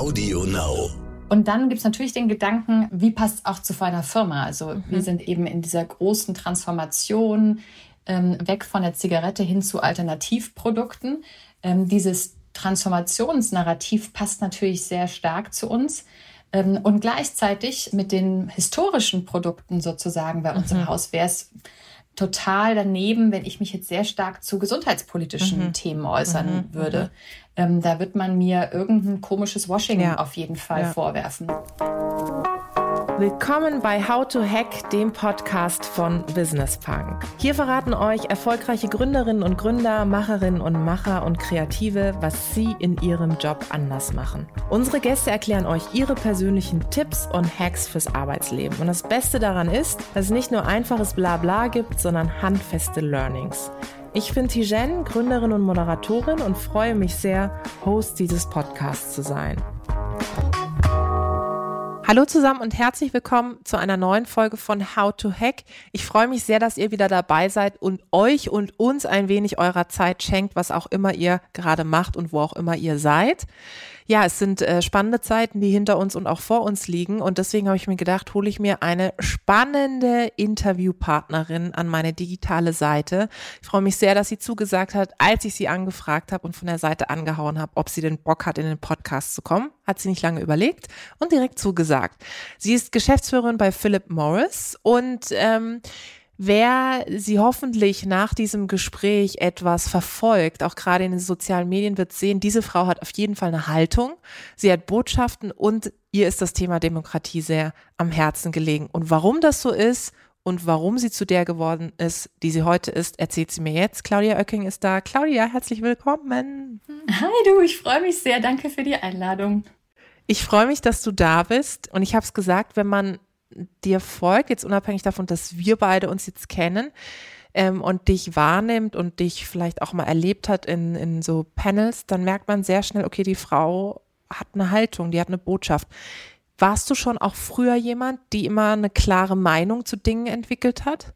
Audio Now. Und dann gibt es natürlich den Gedanken, wie passt es auch zu einer Firma? Also mhm. wir sind eben in dieser großen Transformation ähm, weg von der Zigarette hin zu Alternativprodukten. Ähm, dieses Transformationsnarrativ passt natürlich sehr stark zu uns. Ähm, und gleichzeitig mit den historischen Produkten sozusagen bei uns mhm. im Haus wäre es total daneben, wenn ich mich jetzt sehr stark zu gesundheitspolitischen mhm. Themen äußern mhm. würde. Ähm, da wird man mir irgendein komisches Washing ja. auf jeden Fall ja. vorwerfen. Willkommen bei How to Hack, dem Podcast von Business Punk. Hier verraten euch erfolgreiche Gründerinnen und Gründer, Macherinnen und Macher und Kreative, was sie in ihrem Job anders machen. Unsere Gäste erklären euch ihre persönlichen Tipps und Hacks fürs Arbeitsleben. Und das Beste daran ist, dass es nicht nur einfaches Blabla gibt, sondern handfeste Learnings. Ich bin Tijen, Gründerin und Moderatorin und freue mich sehr, Host dieses Podcasts zu sein. Hallo zusammen und herzlich willkommen zu einer neuen Folge von How to Hack. Ich freue mich sehr, dass ihr wieder dabei seid und euch und uns ein wenig eurer Zeit schenkt, was auch immer ihr gerade macht und wo auch immer ihr seid ja, es sind äh, spannende Zeiten, die hinter uns und auch vor uns liegen. Und deswegen habe ich mir gedacht, hole ich mir eine spannende Interviewpartnerin an meine digitale Seite. Ich freue mich sehr, dass sie zugesagt hat, als ich sie angefragt habe und von der Seite angehauen habe, ob sie den Bock hat, in den Podcast zu kommen. Hat sie nicht lange überlegt und direkt zugesagt. Sie ist Geschäftsführerin bei Philip Morris und ähm, Wer sie hoffentlich nach diesem Gespräch etwas verfolgt, auch gerade in den sozialen Medien, wird sehen, diese Frau hat auf jeden Fall eine Haltung, sie hat Botschaften und ihr ist das Thema Demokratie sehr am Herzen gelegen. Und warum das so ist und warum sie zu der geworden ist, die sie heute ist, erzählt sie mir jetzt. Claudia Oecking ist da. Claudia, herzlich willkommen. Hi du, ich freue mich sehr. Danke für die Einladung. Ich freue mich, dass du da bist. Und ich habe es gesagt, wenn man dir folgt, jetzt unabhängig davon, dass wir beide uns jetzt kennen ähm, und dich wahrnimmt und dich vielleicht auch mal erlebt hat in, in so Panels, dann merkt man sehr schnell, okay, die Frau hat eine Haltung, die hat eine Botschaft. Warst du schon auch früher jemand, die immer eine klare Meinung zu Dingen entwickelt hat?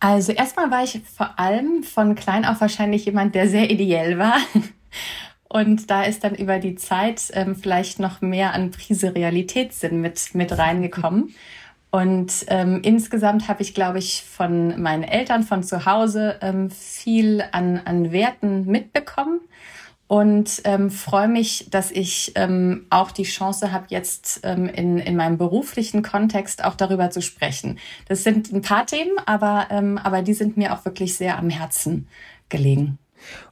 Also erstmal war ich vor allem von klein auf wahrscheinlich jemand, der sehr ideell war. Und da ist dann über die Zeit ähm, vielleicht noch mehr an Prise Realitätssinn mit, mit reingekommen. Und ähm, insgesamt habe ich, glaube ich, von meinen Eltern von zu Hause ähm, viel an, an Werten mitbekommen und ähm, freue mich, dass ich ähm, auch die Chance habe, jetzt ähm, in, in meinem beruflichen Kontext auch darüber zu sprechen. Das sind ein paar Themen, aber, ähm, aber die sind mir auch wirklich sehr am Herzen gelegen.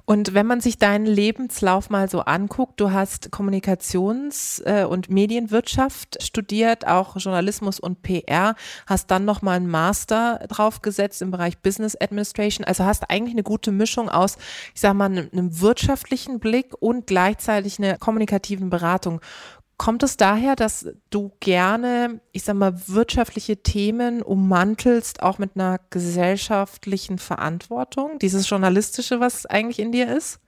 Und wenn man sich deinen Lebenslauf mal so anguckt, du hast Kommunikations- äh, und Medienwirtschaft studiert, auch Journalismus und PR, hast dann nochmal einen Master draufgesetzt im Bereich Business Administration. Also hast eigentlich eine gute Mischung aus, ich sag mal, einem wirtschaftlichen Blick und gleichzeitig einer kommunikativen Beratung. Kommt es daher, dass du gerne, ich sag mal, wirtschaftliche Themen ummantelst, auch mit einer gesellschaftlichen Verantwortung? Dieses Journalistische, was eigentlich in dir ist?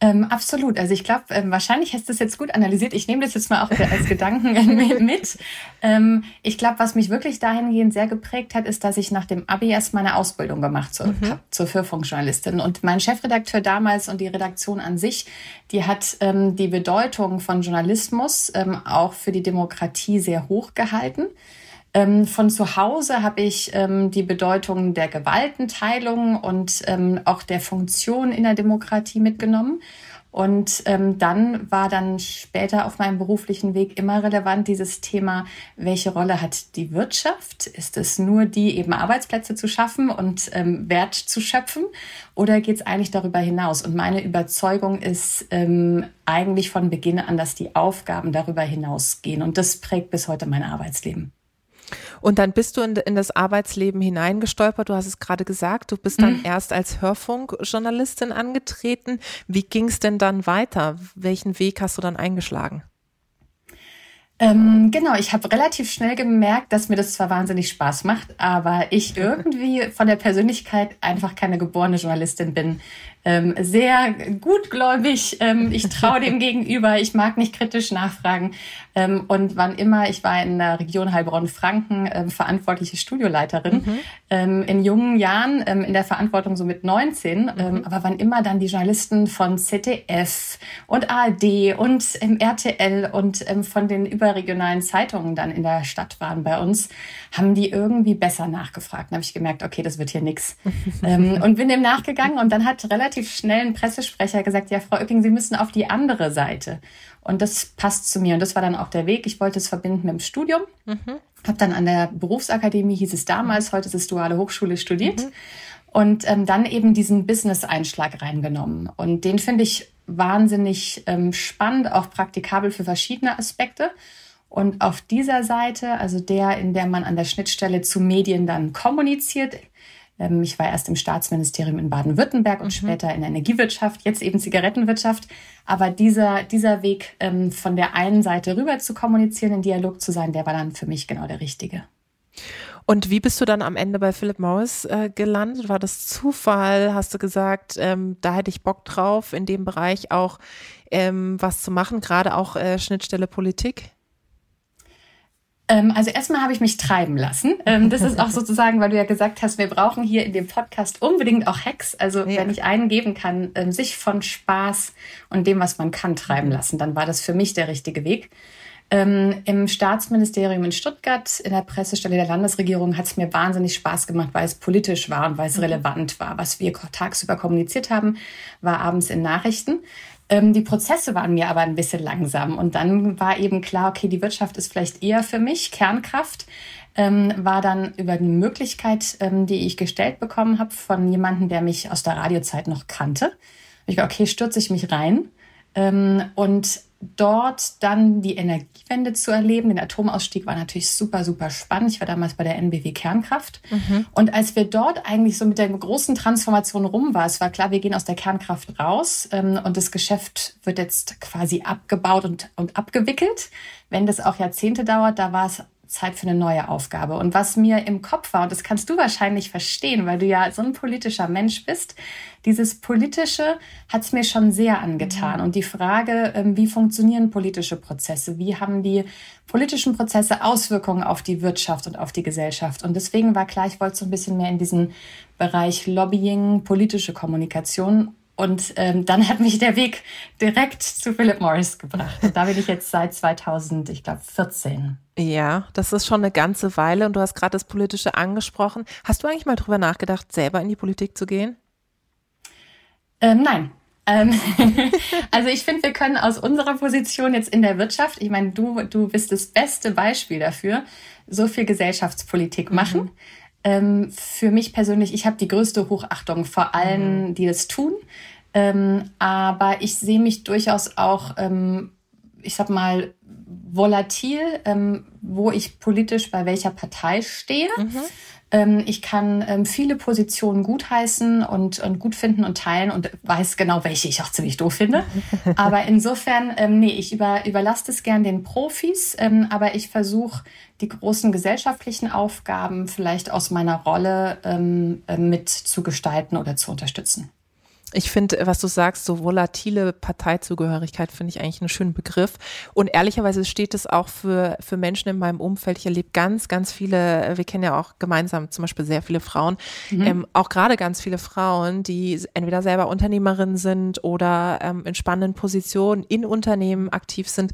Ähm, absolut. Also ich glaube, ähm, wahrscheinlich hast du das jetzt gut analysiert. Ich nehme das jetzt mal auch als Gedanken mit. Ähm, ich glaube, was mich wirklich dahingehend sehr geprägt hat, ist, dass ich nach dem Abi erst meine Ausbildung gemacht zur, mhm. zur Hörfunkjournalistin. Und mein Chefredakteur damals und die Redaktion an sich, die hat ähm, die Bedeutung von Journalismus ähm, auch für die Demokratie sehr hoch gehalten. Ähm, von zu Hause habe ich ähm, die Bedeutung der Gewaltenteilung und ähm, auch der Funktion in der Demokratie mitgenommen. Und ähm, dann war dann später auf meinem beruflichen Weg immer relevant dieses Thema, welche Rolle hat die Wirtschaft? Ist es nur die, eben Arbeitsplätze zu schaffen und ähm, Wert zu schöpfen? Oder geht es eigentlich darüber hinaus? Und meine Überzeugung ist ähm, eigentlich von Beginn an, dass die Aufgaben darüber hinausgehen. Und das prägt bis heute mein Arbeitsleben. Und dann bist du in, in das Arbeitsleben hineingestolpert. Du hast es gerade gesagt, du bist dann mhm. erst als Hörfunkjournalistin angetreten. Wie ging es denn dann weiter? Welchen Weg hast du dann eingeschlagen? Ähm, genau, ich habe relativ schnell gemerkt, dass mir das zwar wahnsinnig Spaß macht, aber ich irgendwie von der Persönlichkeit einfach keine geborene Journalistin bin. Ähm, sehr gutgläubig. Ähm, ich traue dem gegenüber. Ich mag nicht kritisch nachfragen. Ähm, und wann immer, ich war in der Region Heilbronn-Franken ähm, verantwortliche Studioleiterin. Mhm. Ähm, in jungen Jahren, ähm, in der Verantwortung so mit 19. Ähm, mhm. aber wann immer dann die Journalisten von ZDF und ARD und ähm, RTL und ähm, von den überregionalen Zeitungen dann in der Stadt waren bei uns, haben die irgendwie besser nachgefragt. Dann habe ich gemerkt, okay, das wird hier nix. ähm, und bin dem nachgegangen und dann hat relativ schnell ein Pressesprecher gesagt, ja, Frau Oecking, Sie müssen auf die andere Seite. Und das passt zu mir. Und das war dann auch der Weg. Ich wollte es verbinden mit dem Studium. Mhm. Habe dann an der Berufsakademie, hieß es damals, heute ist es Duale Hochschule, studiert. Mhm. Und ähm, dann eben diesen Business-Einschlag reingenommen. Und den finde ich wahnsinnig ähm, spannend, auch praktikabel für verschiedene Aspekte. Und auf dieser Seite, also der, in der man an der Schnittstelle zu Medien dann kommuniziert, ähm, ich war erst im Staatsministerium in Baden-Württemberg und mhm. später in der Energiewirtschaft, jetzt eben Zigarettenwirtschaft. Aber dieser, dieser Weg ähm, von der einen Seite rüber zu kommunizieren, in Dialog zu sein, der war dann für mich genau der richtige. Und wie bist du dann am Ende bei Philip Morris äh, gelandet? War das Zufall? Hast du gesagt, ähm, da hätte ich Bock drauf, in dem Bereich auch ähm, was zu machen, gerade auch äh, Schnittstelle Politik? Ähm, also erstmal habe ich mich treiben lassen. Ähm, das ist auch sozusagen, weil du ja gesagt hast, wir brauchen hier in dem Podcast unbedingt auch Hacks. Also ja. wenn ich einen geben kann, ähm, sich von Spaß und dem, was man kann, treiben lassen, dann war das für mich der richtige Weg. Im Staatsministerium in Stuttgart, in der Pressestelle der Landesregierung, hat es mir wahnsinnig Spaß gemacht, weil es politisch war und weil es mhm. relevant war. Was wir tagsüber kommuniziert haben, war abends in Nachrichten. Ähm, die Prozesse waren mir aber ein bisschen langsam. Und dann war eben klar, okay, die Wirtschaft ist vielleicht eher für mich, Kernkraft. Ähm, war dann über eine Möglichkeit, ähm, die ich gestellt bekommen habe von jemandem, der mich aus der Radiozeit noch kannte. Ich war, okay, stürze ich mich rein. Ähm, und dort dann die Energiewende zu erleben. Den Atomausstieg war natürlich super, super spannend. Ich war damals bei der NBW Kernkraft. Mhm. Und als wir dort eigentlich so mit der großen Transformation rum war, es war klar, wir gehen aus der Kernkraft raus ähm, und das Geschäft wird jetzt quasi abgebaut und, und abgewickelt. Wenn das auch Jahrzehnte dauert, da war es Zeit für eine neue Aufgabe. Und was mir im Kopf war, und das kannst du wahrscheinlich verstehen, weil du ja so ein politischer Mensch bist, dieses Politische hat es mir schon sehr angetan. Mhm. Und die Frage, ähm, wie funktionieren politische Prozesse? Wie haben die politischen Prozesse Auswirkungen auf die Wirtschaft und auf die Gesellschaft? Und deswegen war klar, ich wollte so ein bisschen mehr in diesen Bereich Lobbying, politische Kommunikation und ähm, dann hat mich der Weg direkt zu Philip Morris gebracht. Und da bin ich jetzt seit 2000, ich glaube 14. Ja, das ist schon eine ganze Weile und du hast gerade das Politische angesprochen. Hast du eigentlich mal drüber nachgedacht, selber in die Politik zu gehen? Ähm, nein. Ähm, also ich finde, wir können aus unserer Position jetzt in der Wirtschaft, ich meine, du, du bist das beste Beispiel dafür, so viel Gesellschaftspolitik machen. Mhm. Ähm, für mich persönlich, ich habe die größte Hochachtung vor allen, mhm. die das tun. Ähm, aber ich sehe mich durchaus auch, ähm, ich sag mal, volatil, ähm, wo ich politisch bei welcher Partei stehe. Mhm. Ähm, ich kann ähm, viele Positionen gutheißen und, und gut finden und teilen und weiß genau, welche ich auch ziemlich doof finde. aber insofern, ähm, nee, ich über, überlasse es gern den Profis, ähm, aber ich versuche die großen gesellschaftlichen Aufgaben vielleicht aus meiner Rolle ähm, äh, mit zu gestalten oder zu unterstützen. Ich finde, was du sagst, so volatile Parteizugehörigkeit finde ich eigentlich einen schönen Begriff. Und ehrlicherweise steht es auch für, für Menschen in meinem Umfeld. Ich erlebe ganz, ganz viele, wir kennen ja auch gemeinsam zum Beispiel sehr viele Frauen, mhm. ähm, auch gerade ganz viele Frauen, die entweder selber Unternehmerinnen sind oder ähm, in spannenden Positionen in Unternehmen aktiv sind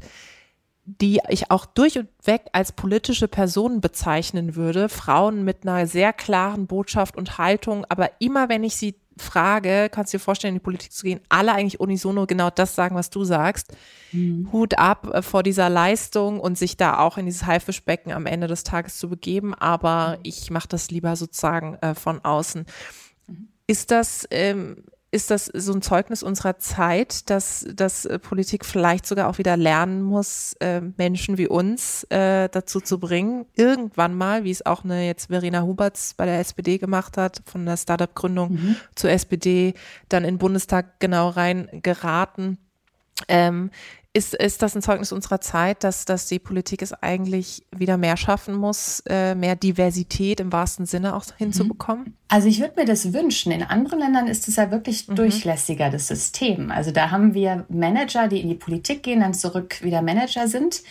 die ich auch durch und weg als politische Personen bezeichnen würde. Frauen mit einer sehr klaren Botschaft und Haltung, aber immer wenn ich sie frage, kannst du dir vorstellen, in die Politik zu gehen, alle eigentlich unisono genau das sagen, was du sagst. Mhm. Hut ab äh, vor dieser Leistung und sich da auch in dieses Haifischbecken am Ende des Tages zu begeben, aber mhm. ich mache das lieber sozusagen äh, von außen. Mhm. Ist das ähm, ist das so ein Zeugnis unserer Zeit, dass, dass äh, Politik vielleicht sogar auch wieder lernen muss, äh, Menschen wie uns äh, dazu zu bringen, irgendwann mal, wie es auch eine jetzt Verena Huberts bei der SPD gemacht hat, von der Startup-Gründung mhm. zur SPD, dann in den Bundestag genau rein geraten, Ähm, ist, ist das ein Zeugnis unserer Zeit, dass, dass die Politik es eigentlich wieder mehr schaffen muss, äh, mehr Diversität im wahrsten Sinne auch hinzubekommen? Also ich würde mir das wünschen. In anderen Ländern ist es ja wirklich mhm. durchlässiger, das System. Also da haben wir Manager, die in die Politik gehen, dann zurück wieder Manager sind.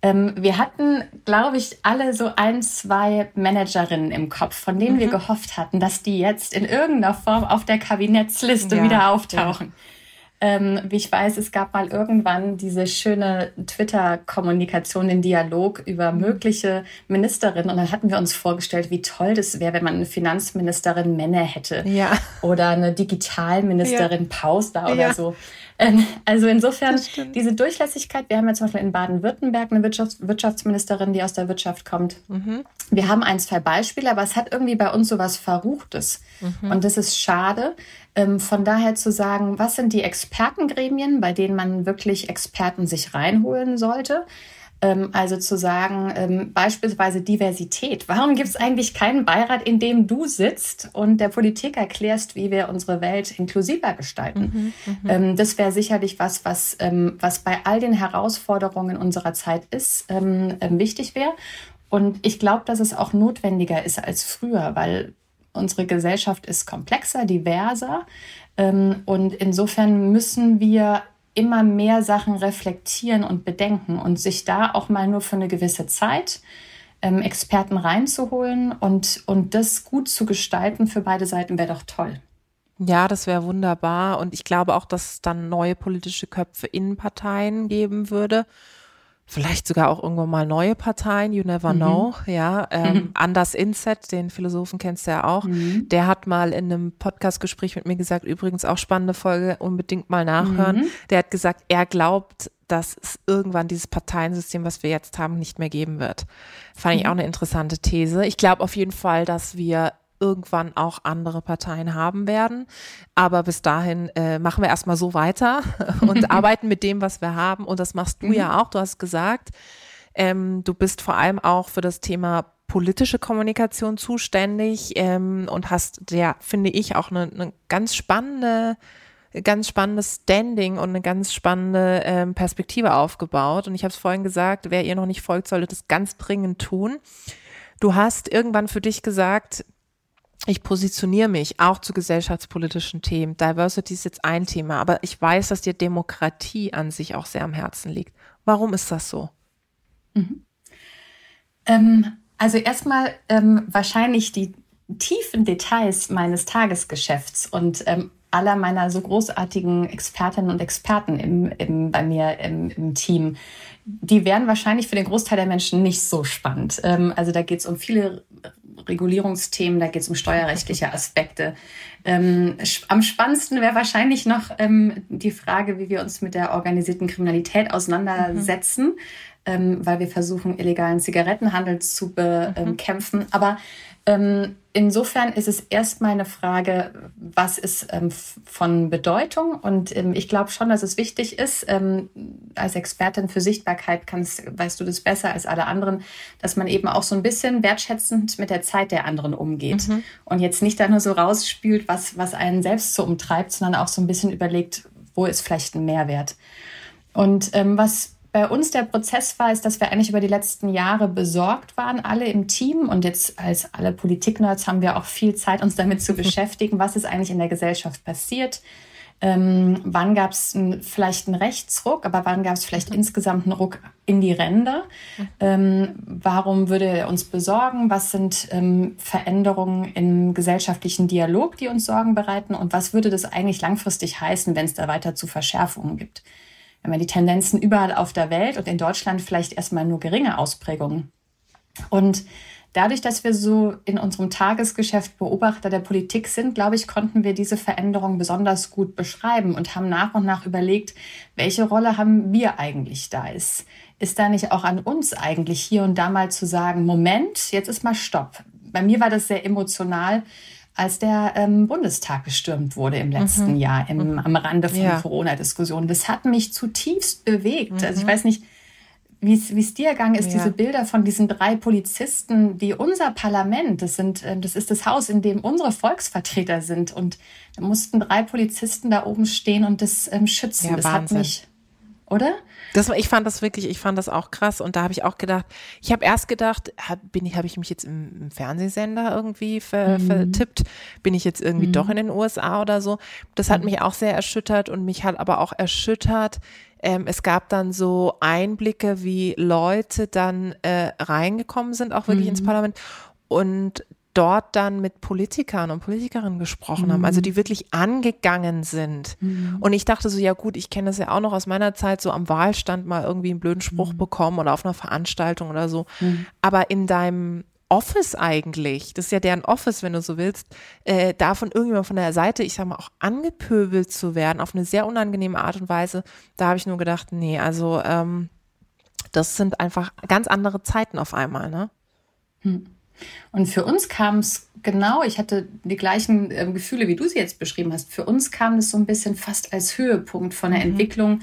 Ähm, wir hatten, glaube ich, alle so ein, zwei Managerinnen im Kopf, von denen mhm. wir gehofft hatten, dass die jetzt in irgendeiner Form auf der Kabinettsliste ja, wieder auftauchen. Ja. Ähm, wie ich weiß, es gab mal irgendwann diese schöne Twitter-Kommunikation, den Dialog über mhm. mögliche Ministerinnen. Und dann hatten wir uns vorgestellt, wie toll das wäre, wenn man eine Finanzministerin Männer hätte. Ja. Oder eine Digitalministerin ja. Pausler oder ja. so. Ähm, also insofern diese Durchlässigkeit. Wir haben ja zum Beispiel in Baden-Württemberg eine Wirtschafts Wirtschaftsministerin, die aus der Wirtschaft kommt. Mhm. Wir haben ein, zwei Beispiele, aber es hat irgendwie bei uns so was Verruchtes. Mhm. Und das ist schade. Ähm, von daher zu sagen, was sind die Expertengremien, bei denen man wirklich Experten sich reinholen sollte? Ähm, also zu sagen, ähm, beispielsweise Diversität. Warum gibt es eigentlich keinen Beirat, in dem du sitzt und der Politik erklärst, wie wir unsere Welt inklusiver gestalten? Mhm, mhm. ähm, das wäre sicherlich was, was, was bei all den Herausforderungen unserer Zeit ist, wichtig wäre. Und ich glaube, dass es auch notwendiger ist als früher, weil unsere Gesellschaft ist komplexer, diverser. und insofern müssen wir immer mehr Sachen reflektieren und bedenken und sich da auch mal nur für eine gewisse Zeit ähm, Experten reinzuholen und, und das gut zu gestalten für beide Seiten wäre doch toll. Ja, das wäre wunderbar. Und ich glaube auch, dass es dann neue politische Köpfe in Parteien geben würde vielleicht sogar auch irgendwann mal neue Parteien, you never mhm. know, ja. Ähm, mhm. Anders Inset, den Philosophen kennst du ja auch, mhm. der hat mal in einem Podcastgespräch mit mir gesagt, übrigens auch spannende Folge, unbedingt mal nachhören. Mhm. Der hat gesagt, er glaubt, dass es irgendwann dieses Parteiensystem, was wir jetzt haben, nicht mehr geben wird. Fand ich mhm. auch eine interessante These. Ich glaube auf jeden Fall, dass wir irgendwann auch andere Parteien haben werden. Aber bis dahin äh, machen wir erstmal so weiter und arbeiten mit dem, was wir haben. Und das machst du mhm. ja auch. Du hast gesagt, ähm, du bist vor allem auch für das Thema politische Kommunikation zuständig ähm, und hast ja, finde ich, auch eine, eine ganz spannende ganz spannendes Standing und eine ganz spannende ähm, Perspektive aufgebaut. Und ich habe es vorhin gesagt, wer ihr noch nicht folgt, sollte das ganz dringend tun. Du hast irgendwann für dich gesagt, ich positioniere mich auch zu gesellschaftspolitischen Themen. Diversity ist jetzt ein Thema, aber ich weiß, dass dir Demokratie an sich auch sehr am Herzen liegt. Warum ist das so? Mhm. Ähm, also erstmal ähm, wahrscheinlich die tiefen Details meines Tagesgeschäfts und ähm, aller meiner so großartigen Expertinnen und Experten im, im, bei mir im, im Team, die wären wahrscheinlich für den Großteil der Menschen nicht so spannend. Ähm, also da geht es um viele Regulierungsthemen, da geht es um steuerrechtliche Aspekte. Ähm, am spannendsten wäre wahrscheinlich noch ähm, die Frage, wie wir uns mit der organisierten Kriminalität auseinandersetzen, mhm. ähm, weil wir versuchen, illegalen Zigarettenhandel zu bekämpfen. Mhm. Aber ähm, insofern ist es erstmal eine Frage, was ist ähm, von Bedeutung? Und ähm, ich glaube schon, dass es wichtig ist, ähm, als Expertin für Sichtbarkeit kannst, weißt du das besser als alle anderen, dass man eben auch so ein bisschen wertschätzend mit der Zeit der anderen umgeht mhm. und jetzt nicht da nur so rausspült, was, was einen selbst so umtreibt, sondern auch so ein bisschen überlegt, wo ist vielleicht ein Mehrwert. Und ähm, was bei uns der Prozess war, ist, dass wir eigentlich über die letzten Jahre besorgt waren, alle im Team. Und jetzt als alle Politiknerds haben wir auch viel Zeit, uns damit zu beschäftigen, was ist eigentlich in der Gesellschaft passiert. Ähm, wann gab es vielleicht einen Rechtsruck, aber wann gab es vielleicht mhm. insgesamt einen Ruck in die Ränder? Mhm. Ähm, warum würde er uns besorgen? Was sind ähm, Veränderungen im gesellschaftlichen Dialog, die uns Sorgen bereiten? Und was würde das eigentlich langfristig heißen, wenn es da weiter zu Verschärfungen gibt? Wenn man die Tendenzen überall auf der Welt und in Deutschland vielleicht erstmal nur geringe Ausprägungen. Und dadurch, dass wir so in unserem Tagesgeschäft Beobachter der Politik sind, glaube ich, konnten wir diese Veränderung besonders gut beschreiben und haben nach und nach überlegt, welche Rolle haben wir eigentlich da ist. Ist da nicht auch an uns eigentlich hier und da mal zu sagen, Moment, jetzt ist mal Stopp. Bei mir war das sehr emotional, als der ähm, Bundestag gestürmt wurde im letzten mhm. Jahr im, mhm. am Rande von ja. Corona-Diskussionen. Das hat mich zutiefst bewegt. Mhm. Also ich mhm. weiß nicht, wie es dir ergangen ist, ja. diese Bilder von diesen drei Polizisten, die unser Parlament, das sind, ähm, das ist das Haus, in dem unsere Volksvertreter sind. Und da mussten drei Polizisten da oben stehen und das ähm, schützen. Ja, das Wahnsinn. hat mich oder? Das, ich fand das wirklich, ich fand das auch krass und da habe ich auch gedacht, ich habe erst gedacht, habe hab ich mich jetzt im, im Fernsehsender irgendwie ver, mhm. vertippt, bin ich jetzt irgendwie mhm. doch in den USA oder so. Das hat mhm. mich auch sehr erschüttert und mich hat aber auch erschüttert, ähm, es gab dann so Einblicke, wie Leute dann äh, reingekommen sind, auch wirklich ins mhm. Parlament und dort dann mit Politikern und Politikerinnen gesprochen mhm. haben, also die wirklich angegangen sind. Mhm. Und ich dachte so, ja gut, ich kenne das ja auch noch aus meiner Zeit, so am Wahlstand mal irgendwie einen blöden Spruch mhm. bekommen oder auf einer Veranstaltung oder so. Mhm. Aber in deinem Office eigentlich, das ist ja deren Office, wenn du so willst, äh, da von irgendjemand von der Seite, ich sag mal, auch angepöbelt zu werden, auf eine sehr unangenehme Art und Weise, da habe ich nur gedacht, nee, also ähm, das sind einfach ganz andere Zeiten auf einmal, ne? Hm. Und für uns kam es genau, ich hatte die gleichen äh, Gefühle, wie du sie jetzt beschrieben hast. Für uns kam es so ein bisschen fast als Höhepunkt von der mhm. Entwicklung.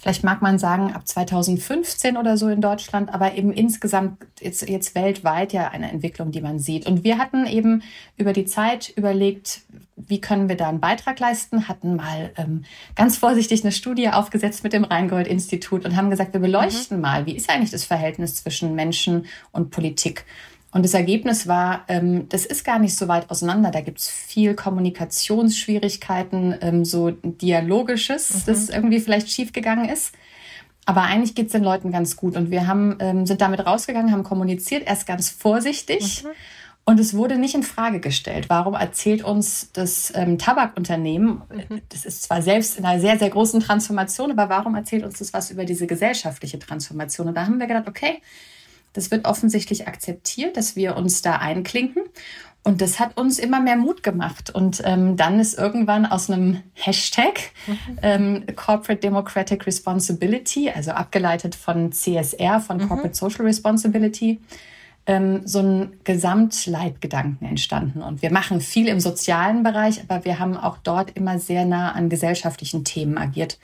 Vielleicht mag man sagen, ab 2015 oder so in Deutschland, aber eben insgesamt jetzt, jetzt weltweit ja eine Entwicklung, die man sieht. Und wir hatten eben über die Zeit überlegt, wie können wir da einen Beitrag leisten, hatten mal ähm, ganz vorsichtig eine Studie aufgesetzt mit dem Rheingold-Institut und haben gesagt, wir beleuchten mhm. mal, wie ist eigentlich das Verhältnis zwischen Menschen und Politik. Und das Ergebnis war, ähm, das ist gar nicht so weit auseinander. Da gibt es viel Kommunikationsschwierigkeiten, ähm, so Dialogisches, mhm. das irgendwie vielleicht schiefgegangen ist. Aber eigentlich geht es den Leuten ganz gut. Und wir haben, ähm, sind damit rausgegangen, haben kommuniziert, erst ganz vorsichtig. Mhm. Und es wurde nicht in Frage gestellt. Warum erzählt uns das ähm, Tabakunternehmen, mhm. das ist zwar selbst in einer sehr, sehr großen Transformation, aber warum erzählt uns das was über diese gesellschaftliche Transformation? Und da haben wir gedacht, okay, das wird offensichtlich akzeptiert, dass wir uns da einklinken. Und das hat uns immer mehr Mut gemacht. Und ähm, dann ist irgendwann aus einem Hashtag mhm. ähm, Corporate Democratic Responsibility, also abgeleitet von CSR, von mhm. Corporate Social Responsibility, ähm, so ein Gesamtleitgedanken entstanden. Und wir machen viel im sozialen Bereich, aber wir haben auch dort immer sehr nah an gesellschaftlichen Themen agiert.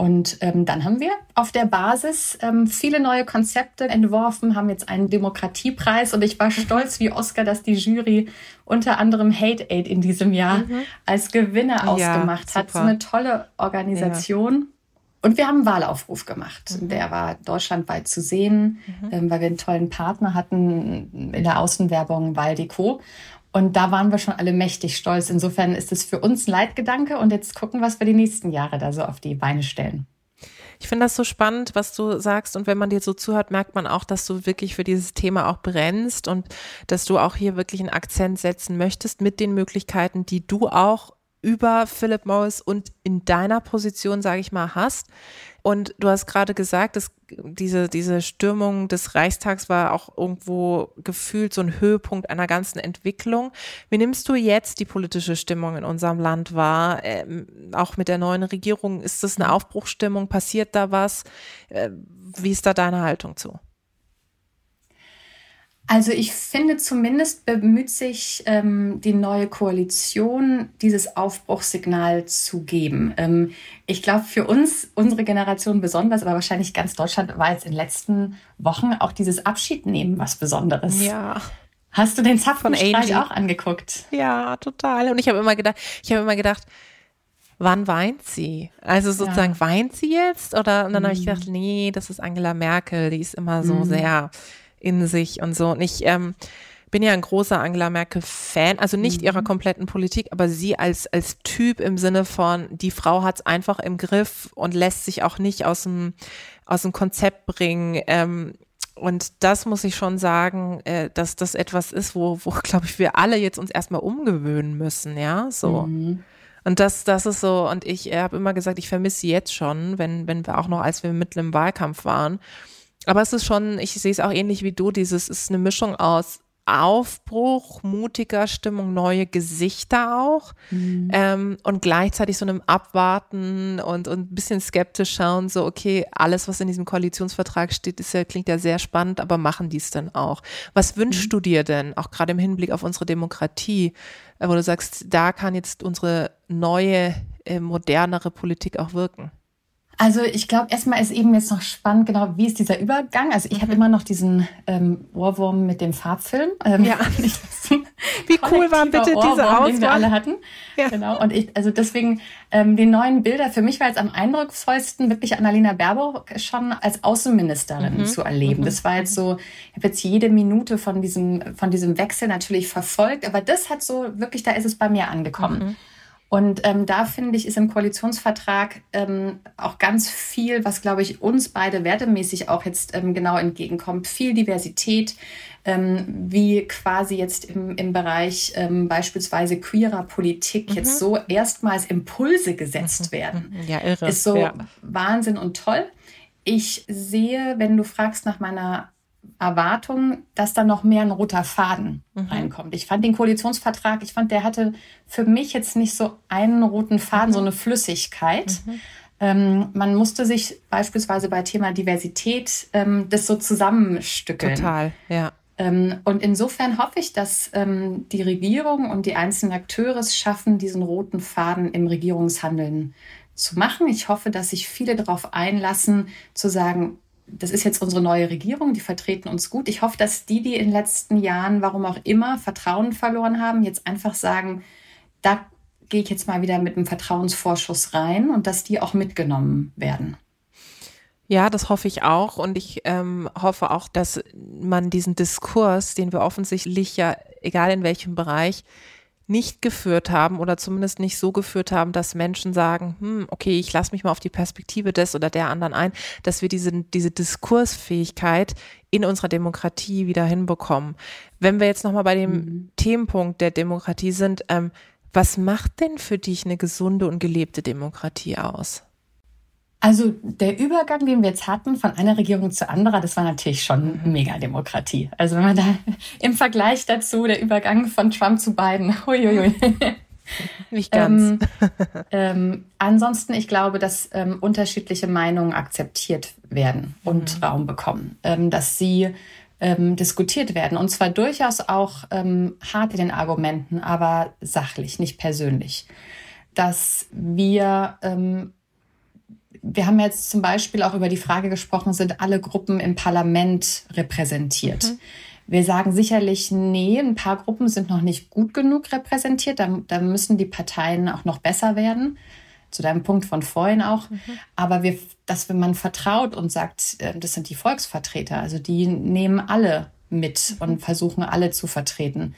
Und ähm, dann haben wir auf der Basis ähm, viele neue Konzepte entworfen, haben jetzt einen Demokratiepreis und ich war stolz wie Oscar, dass die Jury unter anderem Hate Aid in diesem Jahr mhm. als Gewinner ja, ausgemacht hat. So eine tolle Organisation. Ja. Und wir haben einen Wahlaufruf gemacht. Mhm. Der war deutschlandweit zu sehen, mhm. ähm, weil wir einen tollen Partner hatten in der Außenwerbung Waldeco. Und da waren wir schon alle mächtig stolz. Insofern ist es für uns ein Leitgedanke und jetzt gucken, was wir die nächsten Jahre da so auf die Beine stellen. Ich finde das so spannend, was du sagst. Und wenn man dir so zuhört, merkt man auch, dass du wirklich für dieses Thema auch brennst und dass du auch hier wirklich einen Akzent setzen möchtest mit den Möglichkeiten, die du auch über Philip Morris und in deiner Position, sage ich mal, hast. Und du hast gerade gesagt, dass diese, diese Stürmung des Reichstags war auch irgendwo gefühlt so ein Höhepunkt einer ganzen Entwicklung. Wie nimmst du jetzt die politische Stimmung in unserem Land wahr? Ähm, auch mit der neuen Regierung, ist das eine Aufbruchstimmung? Passiert da was? Äh, wie ist da deine Haltung zu? Also ich finde zumindest bemüht sich ähm, die neue Koalition, dieses Aufbruchssignal zu geben. Ähm, ich glaube, für uns, unsere Generation besonders, aber wahrscheinlich ganz Deutschland, war jetzt in den letzten Wochen auch dieses Abschiednehmen was Besonderes. Ja. Hast du den Zapfenstreich auch angeguckt? Ja, total. Und ich habe immer gedacht, ich habe immer gedacht, wann weint sie? Also sozusagen ja. weint sie jetzt? Oder und dann mhm. habe ich gedacht, nee, das ist Angela Merkel, die ist immer so mhm. sehr in sich und so. Und ich ähm, bin ja ein großer Angela Merkel-Fan, also nicht mhm. ihrer kompletten Politik, aber sie als, als Typ im Sinne von, die Frau hat es einfach im Griff und lässt sich auch nicht aus dem, aus dem Konzept bringen. Ähm, und das muss ich schon sagen, äh, dass das etwas ist, wo, wo glaube ich, wir alle jetzt uns erstmal umgewöhnen müssen, ja, so. Mhm. Und das, das ist so, und ich habe immer gesagt, ich vermisse sie jetzt schon, wenn, wenn wir auch noch, als wir mitten im Wahlkampf waren. Aber es ist schon, ich sehe es auch ähnlich wie du, dieses ist eine Mischung aus Aufbruch, mutiger Stimmung, neue Gesichter auch mhm. ähm, und gleichzeitig so einem Abwarten und, und ein bisschen skeptisch schauen, so okay, alles, was in diesem Koalitionsvertrag steht, ist ja, klingt ja sehr spannend, aber machen die es denn auch? Was wünschst mhm. du dir denn, auch gerade im Hinblick auf unsere Demokratie, äh, wo du sagst, da kann jetzt unsere neue, äh, modernere Politik auch wirken? Also ich glaube, erstmal ist eben jetzt noch spannend, genau, wie ist dieser Übergang? Also ich mhm. habe immer noch diesen ähm, Ohrwurm mit dem Farbfilm. Ähm, ja. wie cool waren bitte Ohrwurm, diese Auswahl? Den wir alle hatten. Ja. Genau. Und ich, also deswegen ähm, die neuen Bilder. Für mich war jetzt am eindrucksvollsten wirklich Annalena Baerbock schon als Außenministerin mhm. zu erleben. Mhm. Das war jetzt so, ich habe jetzt jede Minute von diesem von diesem Wechsel natürlich verfolgt, aber das hat so wirklich, da ist es bei mir angekommen. Mhm. Und ähm, da finde ich, ist im Koalitionsvertrag ähm, auch ganz viel, was, glaube ich, uns beide wertemäßig auch jetzt ähm, genau entgegenkommt. Viel Diversität, ähm, wie quasi jetzt im, im Bereich ähm, beispielsweise queerer Politik mhm. jetzt so erstmals Impulse gesetzt mhm. werden. Ja, irre. Ist so ja. Wahnsinn und toll. Ich sehe, wenn du fragst nach meiner Erwartung, dass da noch mehr ein roter Faden mhm. reinkommt. Ich fand den Koalitionsvertrag, ich fand, der hatte für mich jetzt nicht so einen roten Faden, mhm. so eine Flüssigkeit. Mhm. Ähm, man musste sich beispielsweise bei Thema Diversität ähm, das so zusammenstückeln. Total, ja. Ähm, und insofern hoffe ich, dass ähm, die Regierung und die einzelnen Akteure es schaffen, diesen roten Faden im Regierungshandeln zu machen. Ich hoffe, dass sich viele darauf einlassen, zu sagen, das ist jetzt unsere neue Regierung, die vertreten uns gut. Ich hoffe, dass die, die in den letzten Jahren, warum auch immer, Vertrauen verloren haben, jetzt einfach sagen, da gehe ich jetzt mal wieder mit einem Vertrauensvorschuss rein und dass die auch mitgenommen werden. Ja, das hoffe ich auch. Und ich ähm, hoffe auch, dass man diesen Diskurs, den wir offensichtlich ja, egal in welchem Bereich, nicht geführt haben oder zumindest nicht so geführt haben, dass Menschen sagen, hm, okay, ich lasse mich mal auf die Perspektive des oder der anderen ein, dass wir diese, diese Diskursfähigkeit in unserer Demokratie wieder hinbekommen. Wenn wir jetzt nochmal bei dem mhm. Themenpunkt der Demokratie sind, ähm, was macht denn für dich eine gesunde und gelebte Demokratie aus? Also der Übergang, den wir jetzt hatten von einer Regierung zur anderen, das war natürlich schon Megademokratie. Also wenn man da im Vergleich dazu der Übergang von Trump zu Biden, huiuiui. Nicht ganz. Ähm, ähm, ansonsten, ich glaube, dass ähm, unterschiedliche Meinungen akzeptiert werden und mhm. Raum bekommen, ähm, dass sie ähm, diskutiert werden und zwar durchaus auch ähm, hart in den Argumenten, aber sachlich, nicht persönlich. Dass wir wir haben jetzt zum Beispiel auch über die Frage gesprochen, sind alle Gruppen im Parlament repräsentiert? Mhm. Wir sagen sicherlich, nee, ein paar Gruppen sind noch nicht gut genug repräsentiert. Da, da müssen die Parteien auch noch besser werden. Zu deinem Punkt von vorhin auch. Mhm. Aber wir, dass wenn man vertraut und sagt, äh, das sind die Volksvertreter, also die nehmen alle mit mhm. und versuchen alle zu vertreten.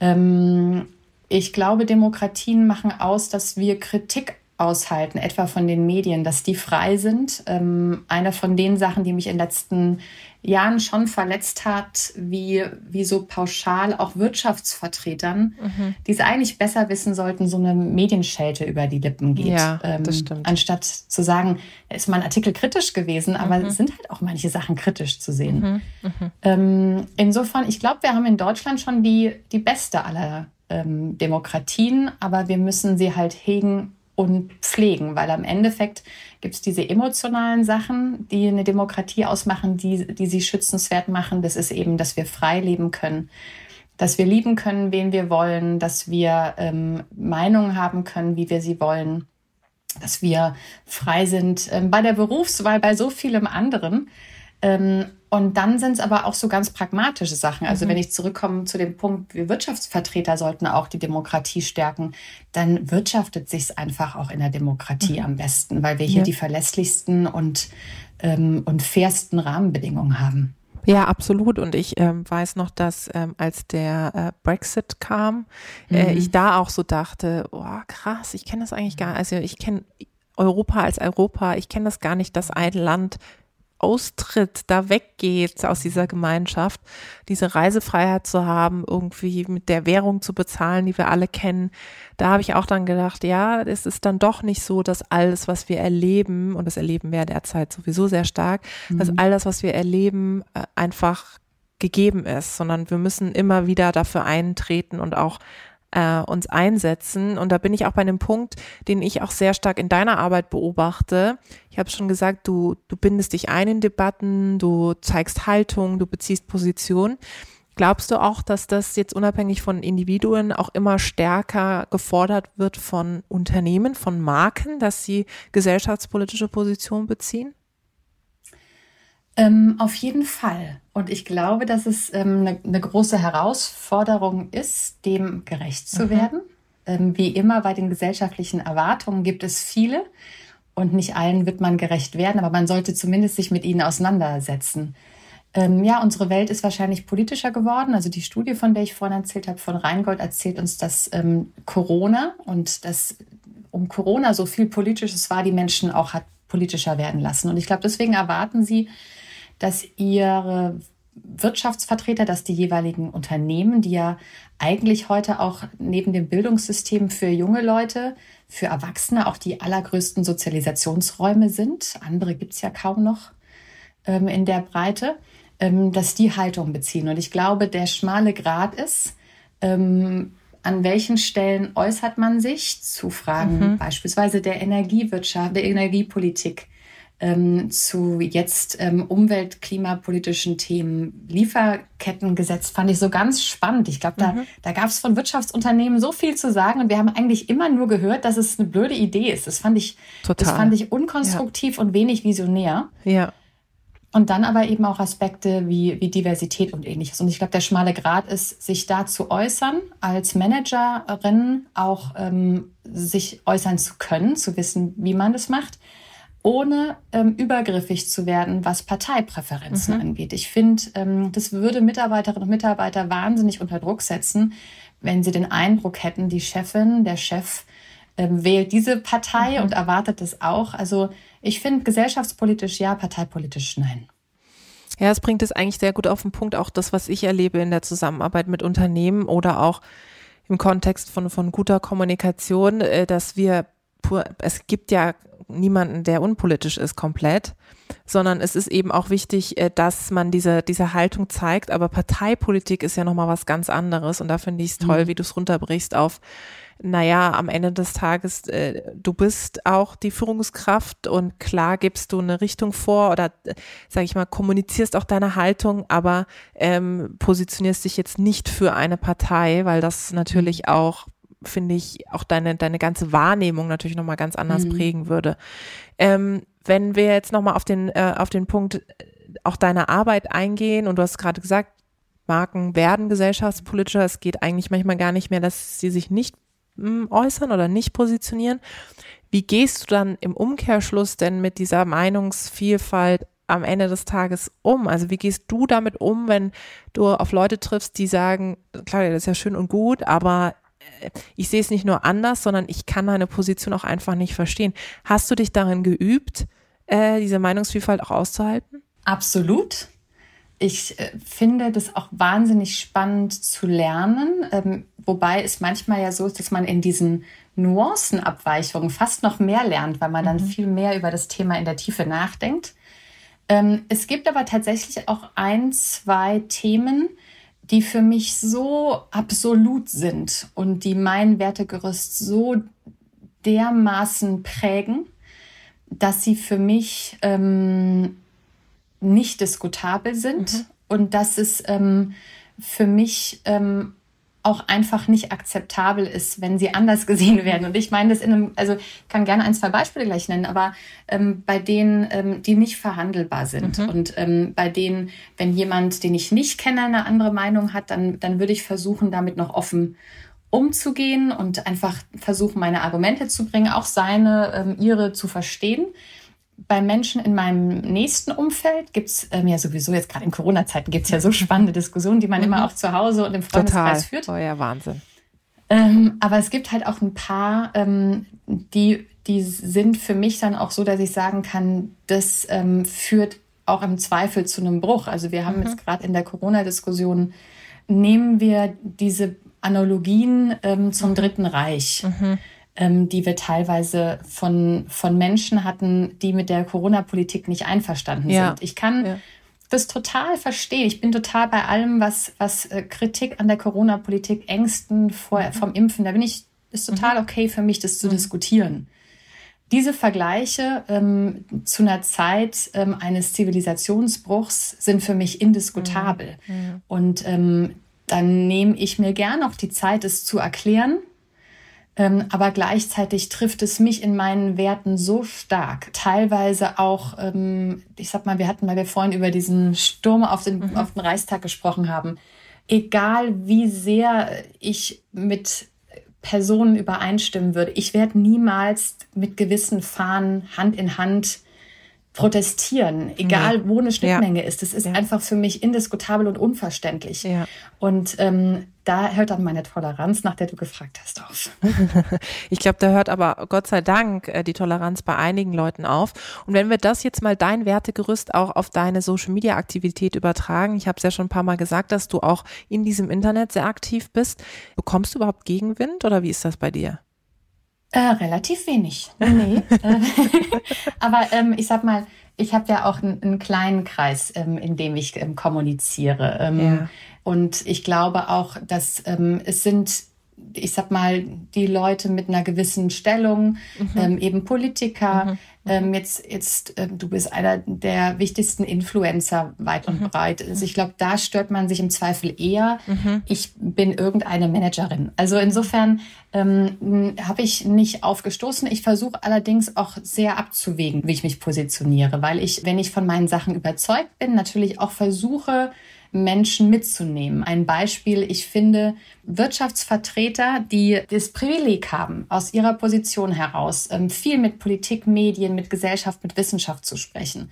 Ähm, ich glaube, Demokratien machen aus, dass wir Kritik aushalten, etwa von den Medien, dass die frei sind. Ähm, eine von den Sachen, die mich in den letzten Jahren schon verletzt hat, wie, wie so pauschal auch Wirtschaftsvertretern, mhm. die es eigentlich besser wissen sollten, so eine Medienschelte über die Lippen geht. Ja, ähm, das stimmt. Anstatt zu sagen, ist mein Artikel kritisch gewesen, aber mhm. es sind halt auch manche Sachen kritisch zu sehen. Mhm. mhm. Ähm, insofern, ich glaube, wir haben in Deutschland schon die, die beste aller ähm, Demokratien, aber wir müssen sie halt hegen und pflegen, weil am Endeffekt gibt es diese emotionalen Sachen, die eine Demokratie ausmachen, die, die sie schützenswert machen. Das ist eben, dass wir frei leben können, dass wir lieben können, wen wir wollen, dass wir ähm, Meinungen haben können, wie wir sie wollen, dass wir frei sind ähm, bei der Berufswahl, bei so vielem anderen. Ähm, und dann sind es aber auch so ganz pragmatische Sachen. Also mhm. wenn ich zurückkomme zu dem Punkt, wir Wirtschaftsvertreter sollten auch die Demokratie stärken, dann wirtschaftet sich einfach auch in der Demokratie mhm. am besten, weil wir hier ja. die verlässlichsten und, ähm, und fairsten Rahmenbedingungen haben. Ja, absolut. Und ich ähm, weiß noch, dass ähm, als der äh, Brexit kam, äh, mhm. ich da auch so dachte, oh, krass, ich kenne das eigentlich gar nicht. Also ich kenne Europa als Europa, ich kenne das gar nicht, dass ein Land austritt, da weggeht aus dieser Gemeinschaft, diese Reisefreiheit zu haben, irgendwie mit der Währung zu bezahlen, die wir alle kennen, da habe ich auch dann gedacht, ja, es ist dann doch nicht so, dass alles, was wir erleben, und das erleben wir derzeit sowieso sehr stark, mhm. dass all das, was wir erleben, äh, einfach gegeben ist, sondern wir müssen immer wieder dafür eintreten und auch äh, uns einsetzen. Und da bin ich auch bei einem Punkt, den ich auch sehr stark in deiner Arbeit beobachte. Ich habe schon gesagt, du, du bindest dich ein in Debatten, du zeigst Haltung, du beziehst Position. Glaubst du auch, dass das jetzt unabhängig von Individuen auch immer stärker gefordert wird von Unternehmen, von Marken, dass sie gesellschaftspolitische Position beziehen? Ähm, auf jeden Fall. Und ich glaube, dass es ähm, eine, eine, große Herausforderung ist, dem gerecht zu mhm. werden. Ähm, wie immer bei den gesellschaftlichen Erwartungen gibt es viele und nicht allen wird man gerecht werden, aber man sollte zumindest sich mit ihnen auseinandersetzen. Ähm, ja, unsere Welt ist wahrscheinlich politischer geworden. Also die Studie, von der ich vorhin erzählt habe, von Rheingold, erzählt uns, dass ähm, Corona und dass um Corona so viel Politisches war, die Menschen auch hat politischer werden lassen. Und ich glaube, deswegen erwarten sie, dass ihre Wirtschaftsvertreter, dass die jeweiligen Unternehmen, die ja eigentlich heute auch neben dem Bildungssystem für junge Leute, für Erwachsene auch die allergrößten Sozialisationsräume sind, andere gibt es ja kaum noch ähm, in der Breite, ähm, dass die Haltung beziehen. Und ich glaube, der schmale Grat ist, ähm, an welchen Stellen äußert man sich zu Fragen mhm. beispielsweise der Energiewirtschaft, der Energiepolitik, ähm, zu jetzt ähm, umwelt-, klimapolitischen Themen, Lieferkettengesetz fand ich so ganz spannend. Ich glaube, da, mhm. da gab es von Wirtschaftsunternehmen so viel zu sagen und wir haben eigentlich immer nur gehört, dass es eine blöde Idee ist. Das fand ich, Total. das fand ich unkonstruktiv ja. und wenig visionär. Ja. Und dann aber eben auch Aspekte wie, wie Diversität und ähnliches. Und ich glaube, der schmale Grad ist, sich da zu äußern, als Managerin auch ähm, sich äußern zu können, zu wissen, wie man das macht, ohne ähm, übergriffig zu werden, was Parteipräferenzen mhm. angeht. Ich finde, ähm, das würde Mitarbeiterinnen und Mitarbeiter wahnsinnig unter Druck setzen, wenn sie den Eindruck hätten, die Chefin, der Chef ähm, wählt diese Partei mhm. und erwartet das auch. Also ich finde gesellschaftspolitisch ja, parteipolitisch nein. Ja, es bringt es eigentlich sehr gut auf den Punkt, auch das, was ich erlebe in der Zusammenarbeit mit Unternehmen oder auch im Kontext von, von guter Kommunikation, äh, dass wir, es gibt ja niemanden, der unpolitisch ist komplett, sondern es ist eben auch wichtig, äh, dass man diese, diese Haltung zeigt. Aber Parteipolitik ist ja nochmal was ganz anderes und da finde ich es toll, mhm. wie du es runterbrichst auf naja, am Ende des Tages, äh, du bist auch die Führungskraft und klar gibst du eine Richtung vor oder, äh, sag ich mal, kommunizierst auch deine Haltung, aber ähm, positionierst dich jetzt nicht für eine Partei, weil das natürlich mhm. auch finde ich, auch deine, deine ganze Wahrnehmung natürlich nochmal ganz anders mhm. prägen würde. Ähm, wenn wir jetzt nochmal auf den, äh, auf den Punkt äh, auch deiner Arbeit eingehen und du hast gerade gesagt, Marken werden gesellschaftspolitischer. Es geht eigentlich manchmal gar nicht mehr, dass sie sich nicht äußern oder nicht positionieren. Wie gehst du dann im Umkehrschluss denn mit dieser Meinungsvielfalt am Ende des Tages um? Also wie gehst du damit um, wenn du auf Leute triffst, die sagen, klar, das ist ja schön und gut, aber ich sehe es nicht nur anders, sondern ich kann deine Position auch einfach nicht verstehen. Hast du dich darin geübt, äh, diese Meinungsvielfalt auch auszuhalten? Absolut ich äh, finde das auch wahnsinnig spannend zu lernen, ähm, wobei es manchmal ja so ist, dass man in diesen Nuancenabweichungen fast noch mehr lernt, weil man mhm. dann viel mehr über das Thema in der Tiefe nachdenkt. Ähm, es gibt aber tatsächlich auch ein, zwei Themen, die für mich so absolut sind und die mein Wertegerüst so dermaßen prägen, dass sie für mich ähm, nicht diskutabel sind mhm. und dass es ähm, für mich ähm, auch einfach nicht akzeptabel ist, wenn sie anders gesehen werden. Und ich meine das in einem, also ich kann gerne ein, zwei Beispiele gleich nennen, aber ähm, bei denen, ähm, die nicht verhandelbar sind mhm. und ähm, bei denen, wenn jemand, den ich nicht kenne, eine andere Meinung hat, dann, dann würde ich versuchen, damit noch offen umzugehen und einfach versuchen, meine Argumente zu bringen, auch seine, ähm, ihre zu verstehen bei Menschen in meinem nächsten Umfeld gibt es ähm, ja sowieso jetzt gerade in Corona-Zeiten gibt es ja so spannende Diskussionen, die man mhm. immer auch zu Hause und im Freundeskreis Total. führt. Oh ja, Wahnsinn. Ähm, aber es gibt halt auch ein paar, ähm, die, die sind für mich dann auch so, dass ich sagen kann, das ähm, führt auch im Zweifel zu einem Bruch. Also wir haben mhm. jetzt gerade in der Corona-Diskussion, nehmen wir diese Analogien ähm, zum mhm. Dritten Reich. Mhm ähm, die wir teilweise von, von Menschen hatten, die mit der Corona-Politik nicht einverstanden ja. sind. Ich kann ja. das total verstehen. Ich bin total bei allem, was, was äh, Kritik an der Corona-Politik, Ängsten vor, mhm. vom Impfen, da bin ich, ist total mhm. okay für mich, das zu mhm. diskutieren. diese Vergleiche ähm, zu einer Zeit ähm, eines Zivilisationsbruchs sind für mich indiskutabel. Mhm. mhm. Und ähm, dann nehme ich mir gern auch die Zeit, es zu erklären. Ähm, aber gleichzeitig trifft es mich in meinen Werten so stark. Teilweise auch, ähm, ich sag mal, wir hatten, weil wir vorhin über diesen Sturm auf den, mhm. auf den Reichstag gesprochen haben. Egal wie sehr ich mit Personen übereinstimmen würde. Ich werde niemals mit gewissen Fahnen Hand in Hand protestieren, egal nee. wo eine Schnittmenge ja. ist. Das ist ja. einfach für mich indiskutabel und unverständlich. Ja. Und ähm, da hört dann meine Toleranz, nach der du gefragt hast, auf. ich glaube, da hört aber Gott sei Dank äh, die Toleranz bei einigen Leuten auf. Und wenn wir das jetzt mal dein Wertegerüst auch auf deine Social-Media-Aktivität übertragen, ich habe es ja schon ein paar Mal gesagt, dass du auch in diesem Internet sehr aktiv bist, bekommst du überhaupt Gegenwind oder wie ist das bei dir? Äh, relativ wenig. Nee. Aber ähm, ich sag mal, ich habe ja auch einen, einen kleinen Kreis, ähm, in dem ich ähm, kommuniziere. Ähm, ja. Und ich glaube auch, dass ähm, es sind ich sag mal, die Leute mit einer gewissen Stellung, mhm. ähm, eben Politiker. Mhm. Ähm, jetzt, jetzt, äh, du bist einer der wichtigsten Influencer weit und mhm. breit. Also ich glaube, da stört man sich im Zweifel eher. Mhm. Ich bin irgendeine Managerin. Also insofern ähm, habe ich nicht aufgestoßen. Ich versuche allerdings auch sehr abzuwägen, wie ich mich positioniere, weil ich, wenn ich von meinen Sachen überzeugt bin, natürlich auch versuche, Menschen mitzunehmen. Ein Beispiel, ich finde Wirtschaftsvertreter, die das Privileg haben, aus ihrer Position heraus ähm, viel mit Politik, Medien, mit Gesellschaft, mit Wissenschaft zu sprechen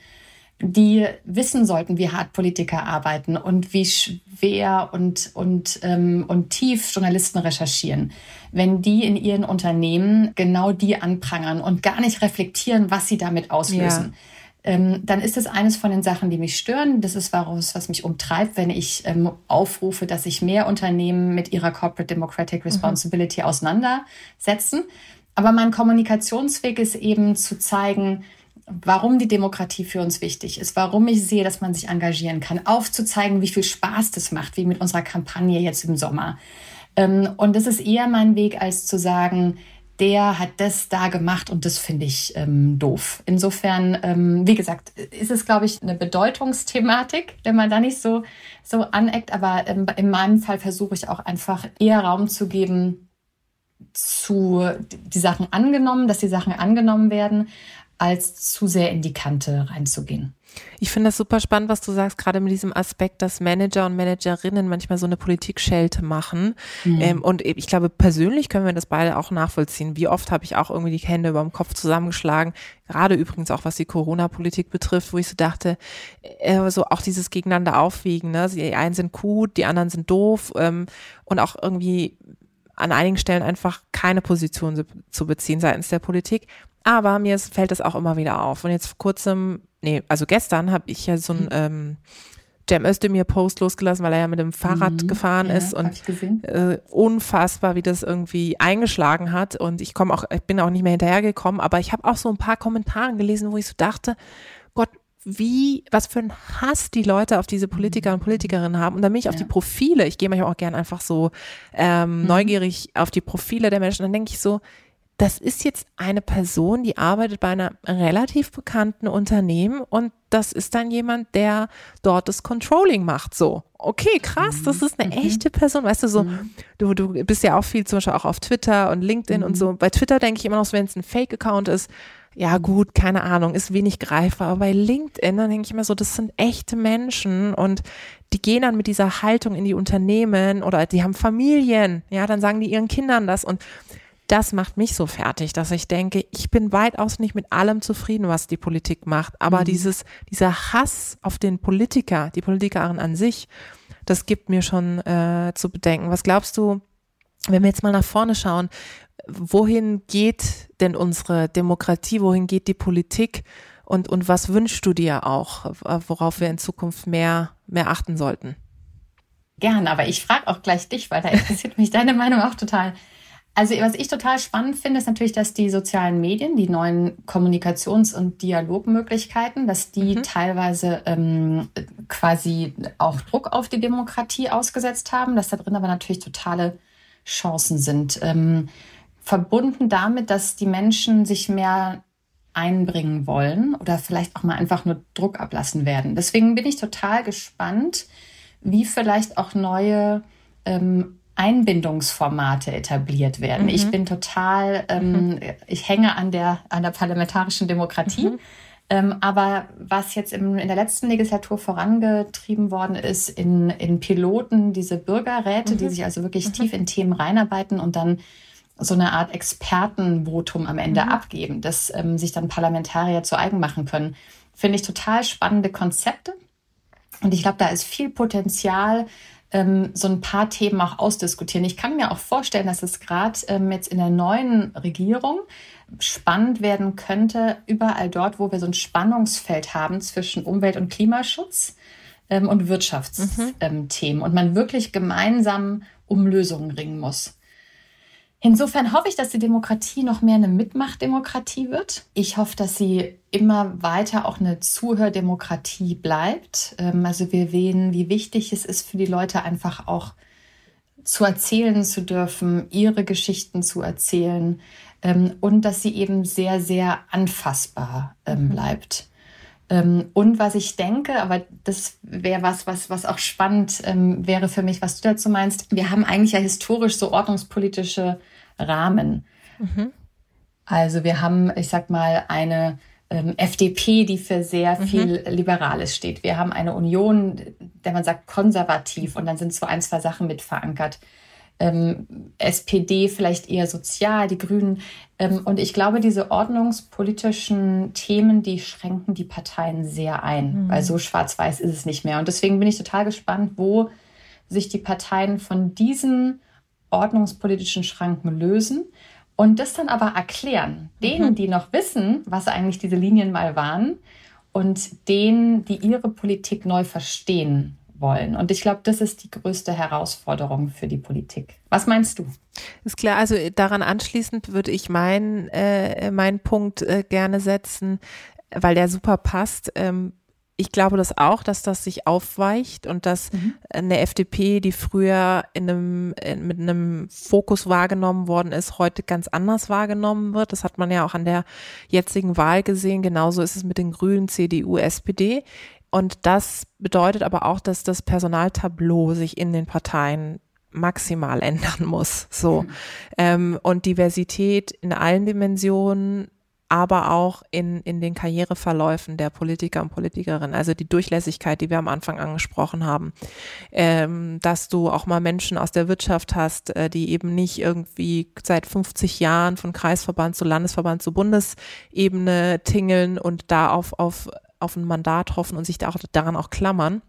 die wissen sollten, wie hart Politiker arbeiten und wie schwer und, und, ähm, und tief Journalisten recherchieren. Wenn die in ihren Unternehmen genau die anprangern und gar nicht reflektieren, was sie damit auslösen. Ja ähm, dann ist es eines von den Sachen, die mich stören. Das ist was, was mich umtreibt, wenn ich ähm, aufrufe, dass sich mehr Unternehmen mit ihrer Corporate Democratic Responsibility mhm. auseinandersetzen. Aber mein Kommunikationsweg ist eben zu zeigen, warum die Demokratie für uns wichtig ist, warum ich sehe, dass man sich engagieren kann, aufzuzeigen, wie viel Spaß das macht, wie mit unserer Kampagne jetzt im Sommer. Ähm, und das ist eher mein Weg, als zu sagen, der hat das da gemacht und das finde ich ähm, doof. Insofern, ähm, wie gesagt, ist es, glaube ich, eine Bedeutungsthematik, wenn man da nicht so, so aneckt. Aber ähm, in meinem Fall versuche ich auch einfach eher Raum zu geben, zu die Sachen angenommen, dass die Sachen angenommen werden, als zu sehr in die Kante reinzugehen. Ich finde das super spannend, was du sagst, gerade mit diesem Aspekt, dass Manager und Managerinnen manchmal so eine Politik-Schelte machen. Mhm. Ähm, und ich glaube, persönlich können wir das beide auch nachvollziehen. Wie oft habe ich auch irgendwie die Hände über dem Kopf zusammengeschlagen, gerade übrigens auch was die Corona-Politik betrifft, wo ich so dachte, äh, so auch dieses Gegeneinander aufwiegen. Ne? Die einen sind gut, die anderen sind doof ähm, und auch irgendwie an einigen Stellen einfach keine Position zu beziehen seitens der Politik. Aber mir fällt das auch immer wieder auf. Und jetzt vor kurzem, nee, also gestern habe ich ja so ein mhm. ähm, Cem Özdemir Post losgelassen, weil er ja mit dem Fahrrad mhm, gefahren ja, ist und äh, unfassbar, wie das irgendwie eingeschlagen hat. Und ich komme auch, ich bin auch nicht mehr hinterhergekommen, aber ich habe auch so ein paar Kommentare gelesen, wo ich so dachte, Gott, wie, was für ein Hass die Leute auf diese Politiker und Politikerinnen haben. Und dann bin ich auf ja. die Profile, ich gehe manchmal auch gern einfach so ähm, mhm. neugierig auf die Profile der Menschen, dann denke ich so, das ist jetzt eine Person, die arbeitet bei einem relativ bekannten Unternehmen und das ist dann jemand, der dort das Controlling macht. So, okay, krass, das ist eine mhm. echte Person. Weißt du, so, mhm. du, du bist ja auch viel zum Beispiel auch auf Twitter und LinkedIn mhm. und so. Bei Twitter denke ich immer noch, so, wenn es ein Fake-Account ist, ja gut, keine Ahnung, ist wenig greifbar. Aber bei LinkedIn, dann denke ich immer so, das sind echte Menschen und die gehen dann mit dieser Haltung in die Unternehmen oder die haben Familien, ja, dann sagen die ihren Kindern das und das macht mich so fertig, dass ich denke, ich bin weitaus nicht mit allem zufrieden, was die Politik macht. Aber mhm. dieses, dieser Hass auf den Politiker, die Politikerin an sich, das gibt mir schon äh, zu bedenken. Was glaubst du, wenn wir jetzt mal nach vorne schauen, wohin geht denn unsere Demokratie, wohin geht die Politik und, und was wünschst du dir auch, worauf wir in Zukunft mehr, mehr achten sollten? Gern, aber ich frage auch gleich dich, weil da interessiert mich deine Meinung auch total. Also was ich total spannend finde, ist natürlich, dass die sozialen Medien, die neuen Kommunikations- und Dialogmöglichkeiten, dass die mhm. teilweise ähm, quasi auch Druck auf die Demokratie ausgesetzt haben, dass da drin aber natürlich totale Chancen sind. Ähm, verbunden damit, dass die Menschen sich mehr einbringen wollen oder vielleicht auch mal einfach nur Druck ablassen werden. Deswegen bin ich total gespannt, wie vielleicht auch neue ähm, Einbindungsformate etabliert werden. Mhm. Ich bin total, ähm, mhm. ich hänge an der, an der parlamentarischen Demokratie. Mhm. Ähm, aber was jetzt im, in der letzten Legislatur vorangetrieben worden ist, in, in Piloten, diese Bürgerräte, die mhm. sich also wirklich mhm. tief in Themen reinarbeiten und dann so eine Art Expertenvotum am Ende mhm. abgeben, das ähm, sich dann Parlamentarier zu eigen machen können, finde ich total spannende Konzepte. Und ich glaube, da ist viel Potenzial, ähm, so ein paar Themen auch ausdiskutieren. Ich kann mir auch vorstellen, dass es gerade ähm, jetzt in der neuen Regierung spannend werden könnte, überall dort, wo wir so ein Spannungsfeld haben zwischen Umwelt- und Klimaschutz ähm, und Wirtschaftsthemen mhm. und man wirklich gemeinsam um Lösungen ringen muss. Insofern hoffe ich, dass die Demokratie noch mehr eine Mitmachdemokratie wird. Ich hoffe, dass sie immer weiter auch eine Zuhördemokratie bleibt. Ähm, also wir sehen, wie wichtig es ist für die Leute einfach auch zu erzählen zu dürfen, ihre Geschichten zu erzählen ähm, und dass sie eben sehr, sehr anfassbar ähm, bleibt. Und was ich denke, aber das wäre was, was, was auch spannend wäre für mich, was du dazu meinst. Wir haben eigentlich ja historisch so ordnungspolitische Rahmen. Mhm. Also wir haben, ich sag mal, eine ähm, FDP, die für sehr mhm. viel. Liberales steht. Wir haben eine Union, der man sagt konservativ und dann sind so ein, zwei Sachen mit verankert. Ähm, SPD vielleicht eher sozial, die Grünen. Ähm, und ich glaube, diese ordnungspolitischen Themen, die schränken die Parteien sehr ein, mhm. weil so schwarz-weiß ist es nicht mehr. Und deswegen bin ich total gespannt, wo sich die Parteien von diesen ordnungspolitischen Schranken lösen und das dann aber erklären. Denen, mhm. die noch wissen, was eigentlich diese Linien mal waren und denen, die ihre Politik neu verstehen wollen. Und ich glaube, das ist die größte Herausforderung für die Politik. Was meinst du? Ist klar, also daran anschließend würde ich meinen äh, meinen Punkt äh, gerne setzen, weil der super passt. Ähm, ich glaube das auch, dass das sich aufweicht und dass mhm. eine FDP, die früher in einem, in, mit einem Fokus wahrgenommen worden ist, heute ganz anders wahrgenommen wird. Das hat man ja auch an der jetzigen Wahl gesehen. Genauso ist es mit den Grünen, CDU, SPD. Und das bedeutet aber auch, dass das Personaltableau sich in den Parteien maximal ändern muss. So. Mhm. Ähm, und Diversität in allen Dimensionen aber auch in, in den Karriereverläufen der Politiker und Politikerinnen, also die Durchlässigkeit, die wir am Anfang angesprochen haben, ähm, dass du auch mal Menschen aus der Wirtschaft hast, äh, die eben nicht irgendwie seit 50 Jahren von Kreisverband zu Landesverband zu Bundesebene tingeln und da auf, auf, auf ein Mandat hoffen und sich da auch, daran auch klammern,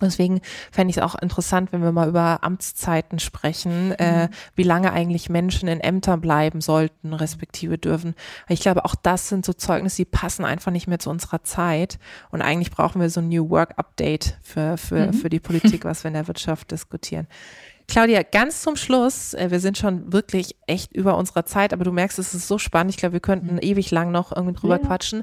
Deswegen fände ich es auch interessant, wenn wir mal über Amtszeiten sprechen, mhm. äh, wie lange eigentlich Menschen in Ämtern bleiben sollten, respektive dürfen. Ich glaube, auch das sind so Zeugnisse, die passen einfach nicht mehr zu unserer Zeit. Und eigentlich brauchen wir so ein New Work Update für, für, mhm. für die Politik, was wir in der Wirtschaft diskutieren. Claudia, ganz zum Schluss, äh, wir sind schon wirklich echt über unserer Zeit, aber du merkst, es ist so spannend. Ich glaube, wir könnten mhm. ewig lang noch irgendwie drüber ja. quatschen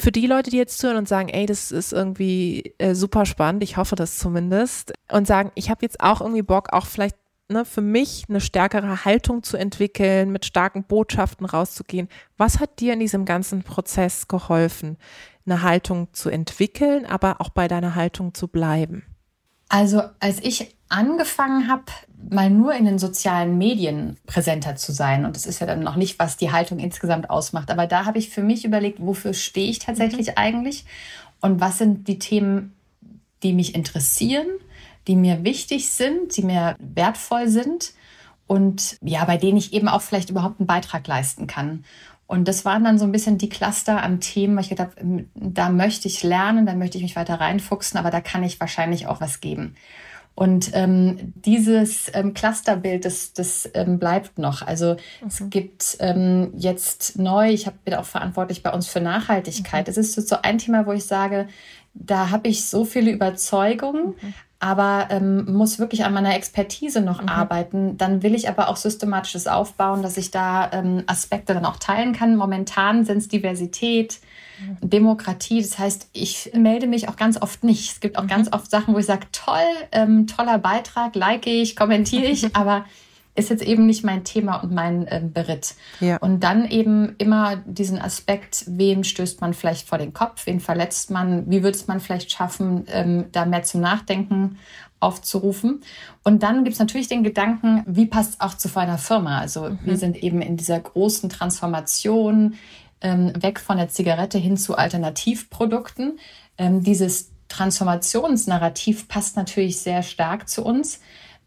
für die Leute, die jetzt zuhören und sagen, ey, das ist irgendwie äh, super spannend, ich hoffe das zumindest, und sagen, ich habe jetzt auch irgendwie Bock, auch vielleicht ne, für mich eine stärkere Haltung zu entwickeln, mit starken Botschaften rauszugehen. Was hat dir in diesem ganzen Prozess geholfen, eine Haltung zu entwickeln, aber auch bei deiner Haltung zu bleiben? Also als ich angefangen habe, mal nur in den sozialen Medien präsenter zu sein, und das ist ja dann noch nicht, was die Haltung insgesamt ausmacht, aber da habe ich für mich überlegt, wofür stehe ich tatsächlich mhm. eigentlich und was sind die Themen, die mich interessieren, die mir wichtig sind, die mir wertvoll sind und ja, bei denen ich eben auch vielleicht überhaupt einen Beitrag leisten kann. Und das waren dann so ein bisschen die Cluster an Themen, wo ich gedacht habe, da möchte ich lernen, da möchte ich mich weiter reinfuchsen, aber da kann ich wahrscheinlich auch was geben. Und ähm, dieses ähm, Clusterbild, das, das ähm, bleibt noch. Also mhm. es gibt ähm, jetzt neu, ich hab, bin auch verantwortlich bei uns für Nachhaltigkeit. Es mhm. ist so ein Thema, wo ich sage, da habe ich so viele Überzeugungen, mhm aber ähm, muss wirklich an meiner Expertise noch mhm. arbeiten. Dann will ich aber auch systematisches aufbauen, dass ich da ähm, Aspekte dann auch teilen kann. Momentan sind es Diversität, mhm. Demokratie. Das heißt, ich melde mich auch ganz oft nicht. Es gibt auch mhm. ganz oft Sachen, wo ich sage, toll, ähm, toller Beitrag, like ich, kommentiere ich, aber ist jetzt eben nicht mein Thema und mein ähm, Beritt. Ja. Und dann eben immer diesen Aspekt, wen stößt man vielleicht vor den Kopf, wen verletzt man, wie würde es man vielleicht schaffen, ähm, da mehr zum Nachdenken aufzurufen. Und dann gibt es natürlich den Gedanken, wie passt es auch zu einer Firma? Also mhm. wir sind eben in dieser großen Transformation ähm, weg von der Zigarette hin zu Alternativprodukten. Ähm, dieses Transformationsnarrativ passt natürlich sehr stark zu uns.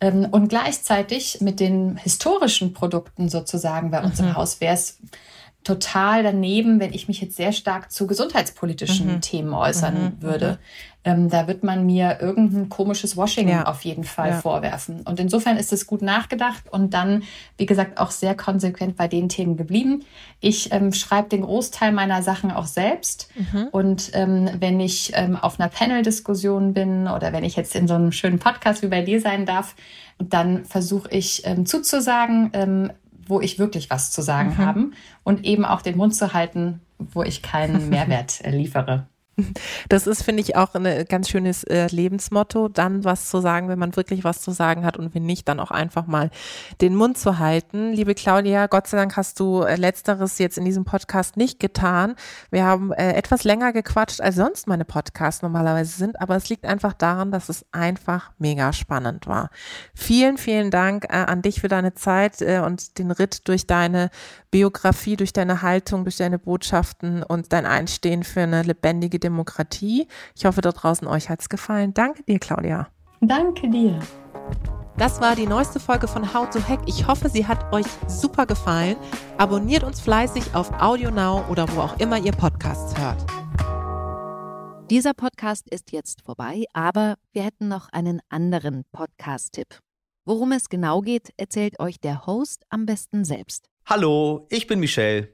Ähm, und gleichzeitig mit den historischen Produkten sozusagen bei uns mhm. im Haus wäre es total daneben, wenn ich mich jetzt sehr stark zu gesundheitspolitischen mhm. Themen äußern mhm. würde. Ähm, da wird man mir irgendein komisches Washing ja. auf jeden Fall ja. vorwerfen. Und insofern ist es gut nachgedacht und dann, wie gesagt, auch sehr konsequent bei den Themen geblieben. Ich ähm, schreibe den Großteil meiner Sachen auch selbst. Mhm. Und ähm, wenn ich ähm, auf einer Panel-Diskussion bin oder wenn ich jetzt in so einem schönen Podcast wie bei dir sein darf, dann versuche ich ähm, zuzusagen, ähm, wo ich wirklich was zu sagen mhm. habe und eben auch den Mund zu halten, wo ich keinen Mehrwert äh, liefere. Das ist, finde ich, auch ein ganz schönes äh, Lebensmotto, dann was zu sagen, wenn man wirklich was zu sagen hat und wenn nicht, dann auch einfach mal den Mund zu halten. Liebe Claudia, Gott sei Dank hast du äh, letzteres jetzt in diesem Podcast nicht getan. Wir haben äh, etwas länger gequatscht, als sonst meine Podcasts normalerweise sind, aber es liegt einfach daran, dass es einfach mega spannend war. Vielen, vielen Dank äh, an dich für deine Zeit äh, und den Ritt durch deine Biografie, durch deine Haltung, durch deine Botschaften und dein Einstehen für eine lebendige Demokratie. Ich hoffe, da draußen euch hat es gefallen. Danke dir, Claudia. Danke dir. Das war die neueste Folge von How to Hack. Ich hoffe, sie hat euch super gefallen. Abonniert uns fleißig auf Audio Now oder wo auch immer ihr Podcasts hört. Dieser Podcast ist jetzt vorbei, aber wir hätten noch einen anderen Podcast-Tipp. Worum es genau geht, erzählt euch der Host am besten selbst. Hallo, ich bin Michelle.